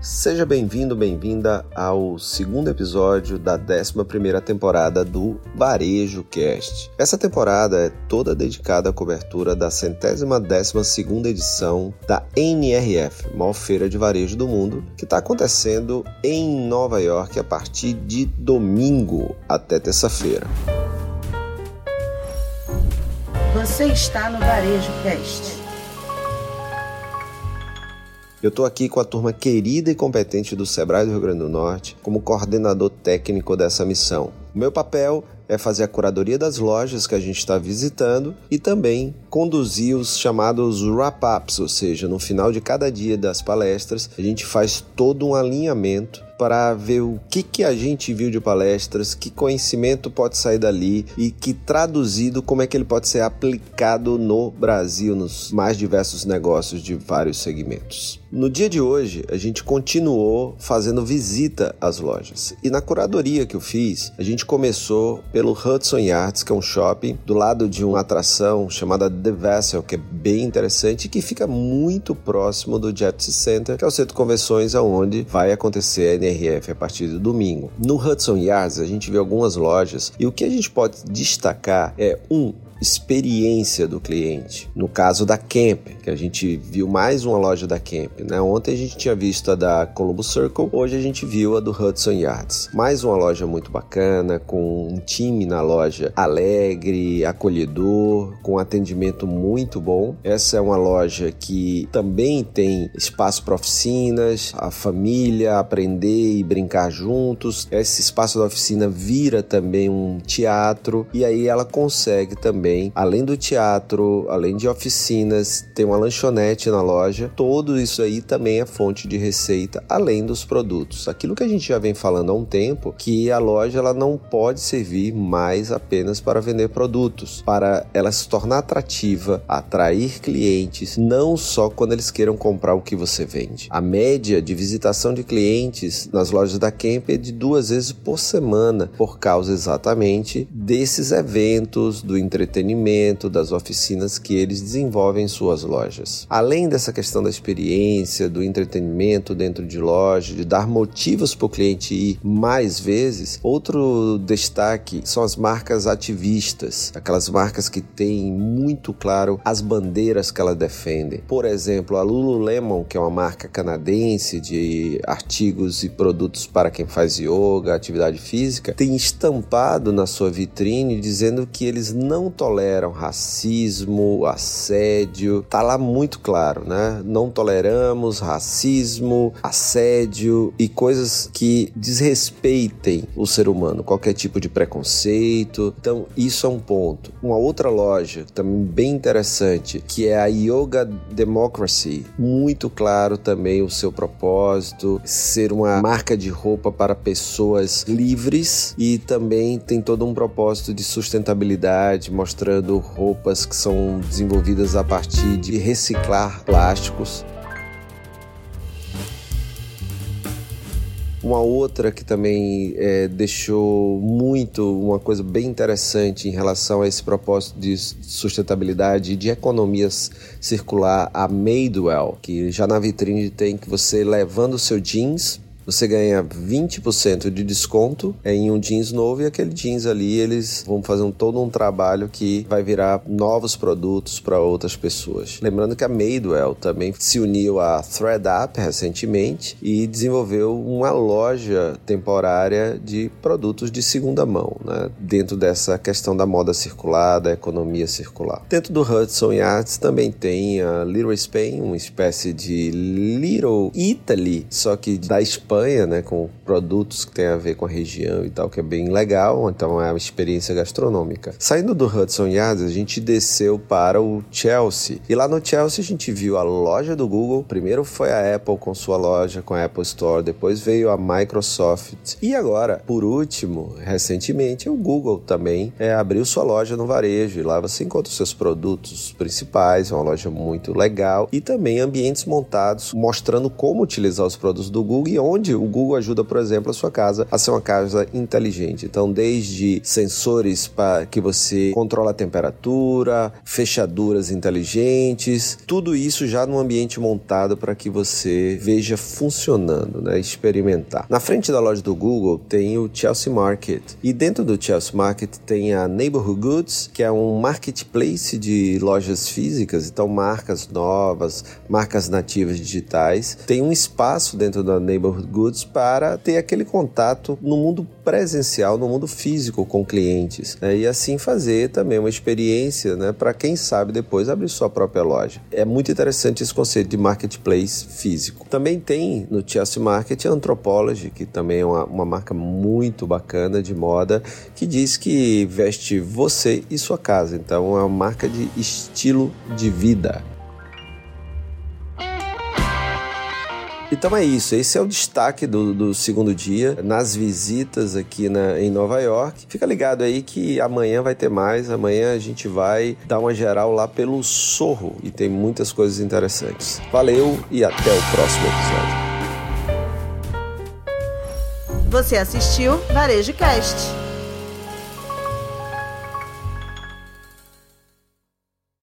Seja bem-vindo, bem-vinda ao segundo episódio da 11ª temporada do Varejo Cast. Essa temporada é toda dedicada à cobertura da centésima décima segunda edição da NRF, maior feira de varejo do mundo, que está acontecendo em Nova York a partir de domingo até terça-feira. Você está no Varejo Cast. Eu estou aqui com a turma querida e competente do Sebrae do Rio Grande do Norte como coordenador técnico dessa missão. O meu papel é fazer a curadoria das lojas que a gente está visitando e também conduzir os chamados wrap-ups, ou seja, no final de cada dia das palestras, a gente faz todo um alinhamento para ver o que, que a gente viu de palestras, que conhecimento pode sair dali e que traduzido como é que ele pode ser aplicado no Brasil, nos mais diversos negócios de vários segmentos. No dia de hoje, a gente continuou fazendo visita às lojas. E na curadoria que eu fiz, a gente começou pelo Hudson Yards, que é um shopping do lado de uma atração chamada The Vessel, que é bem interessante e que fica muito próximo do Jetty Center, que é o centro de convenções onde vai acontecer a NRF a partir do domingo. No Hudson Yards, a gente vê algumas lojas e o que a gente pode destacar é um experiência do cliente. No caso da Camp, que a gente viu mais uma loja da Camp, né? Ontem a gente tinha visto a da Columbus Circle, hoje a gente viu a do Hudson Yards. Mais uma loja muito bacana, com um time na loja alegre, acolhedor, com atendimento muito bom. Essa é uma loja que também tem espaço para oficinas, a família aprender e brincar juntos. Esse espaço da oficina vira também um teatro e aí ela consegue também também, além do teatro, além de oficinas, tem uma lanchonete na loja. Tudo isso aí também é fonte de receita, além dos produtos. Aquilo que a gente já vem falando há um tempo, que a loja ela não pode servir mais apenas para vender produtos, para ela se tornar atrativa, atrair clientes, não só quando eles queiram comprar o que você vende. A média de visitação de clientes nas lojas da Camp é de duas vezes por semana, por causa exatamente desses eventos, do entretenimento entretenimento, das oficinas que eles desenvolvem em suas lojas. Além dessa questão da experiência, do entretenimento dentro de loja, de dar motivos para o cliente ir mais vezes, outro destaque são as marcas ativistas, aquelas marcas que têm muito claro as bandeiras que elas defendem. Por exemplo, a Lululemon, que é uma marca canadense de artigos e produtos para quem faz yoga, atividade física, tem estampado na sua vitrine dizendo que eles não toleram racismo, assédio. Tá lá muito claro, né? Não toleramos racismo, assédio e coisas que desrespeitem o ser humano, qualquer tipo de preconceito. Então, isso é um ponto. Uma outra loja também bem interessante, que é a Yoga Democracy, muito claro também o seu propósito, ser uma marca de roupa para pessoas livres e também tem todo um propósito de sustentabilidade, mostrar mostrando roupas que são desenvolvidas a partir de reciclar plásticos. Uma outra que também é, deixou muito uma coisa bem interessante em relação a esse propósito de sustentabilidade e de economias circular, a Madewell, que já na vitrine tem que você levando o seu jeans você ganha 20% de desconto em um jeans novo e aquele jeans ali eles vão fazer um, todo um trabalho que vai virar novos produtos para outras pessoas. Lembrando que a Madewell também se uniu à ThreadUp recentemente e desenvolveu uma loja temporária de produtos de segunda mão, né? dentro dessa questão da moda circular, da economia circular. Dentro do Hudson Yards também tem a Little Spain, uma espécie de Little Italy, só que da Espanha Espanha, né, com produtos que tem a ver com a região e tal, que é bem legal, então é uma experiência gastronômica. Saindo do Hudson Yards, a gente desceu para o Chelsea. E lá no Chelsea a gente viu a loja do Google. Primeiro foi a Apple com sua loja, com a Apple Store, depois veio a Microsoft. E agora, por último, recentemente, o Google também é, abriu sua loja no varejo. E lá você encontra os seus produtos principais, é uma loja muito legal. E também ambientes montados mostrando como utilizar os produtos do Google e onde onde o Google ajuda, por exemplo, a sua casa a ser uma casa inteligente. Então, desde sensores para que você controla a temperatura, fechaduras inteligentes, tudo isso já no ambiente montado para que você veja funcionando, né? experimentar. Na frente da loja do Google tem o Chelsea Market e dentro do Chelsea Market tem a Neighborhood Goods, que é um marketplace de lojas físicas, então marcas novas, marcas nativas digitais. Tem um espaço dentro da Neighborhood Goods para ter aquele contato no mundo presencial, no mundo físico com clientes né? e assim fazer também uma experiência né? para quem sabe depois abrir sua própria loja. É muito interessante esse conceito de marketplace físico. Também tem no Chelsea Market a Anthropology, que também é uma, uma marca muito bacana de moda, que diz que veste você e sua casa. Então é uma marca de estilo de vida. Então é isso, esse é o destaque do, do segundo dia nas visitas aqui na, em Nova York. Fica ligado aí que amanhã vai ter mais, amanhã a gente vai dar uma geral lá pelo Sorro e tem muitas coisas interessantes. Valeu e até o próximo episódio. Você assistiu Varejo Cast.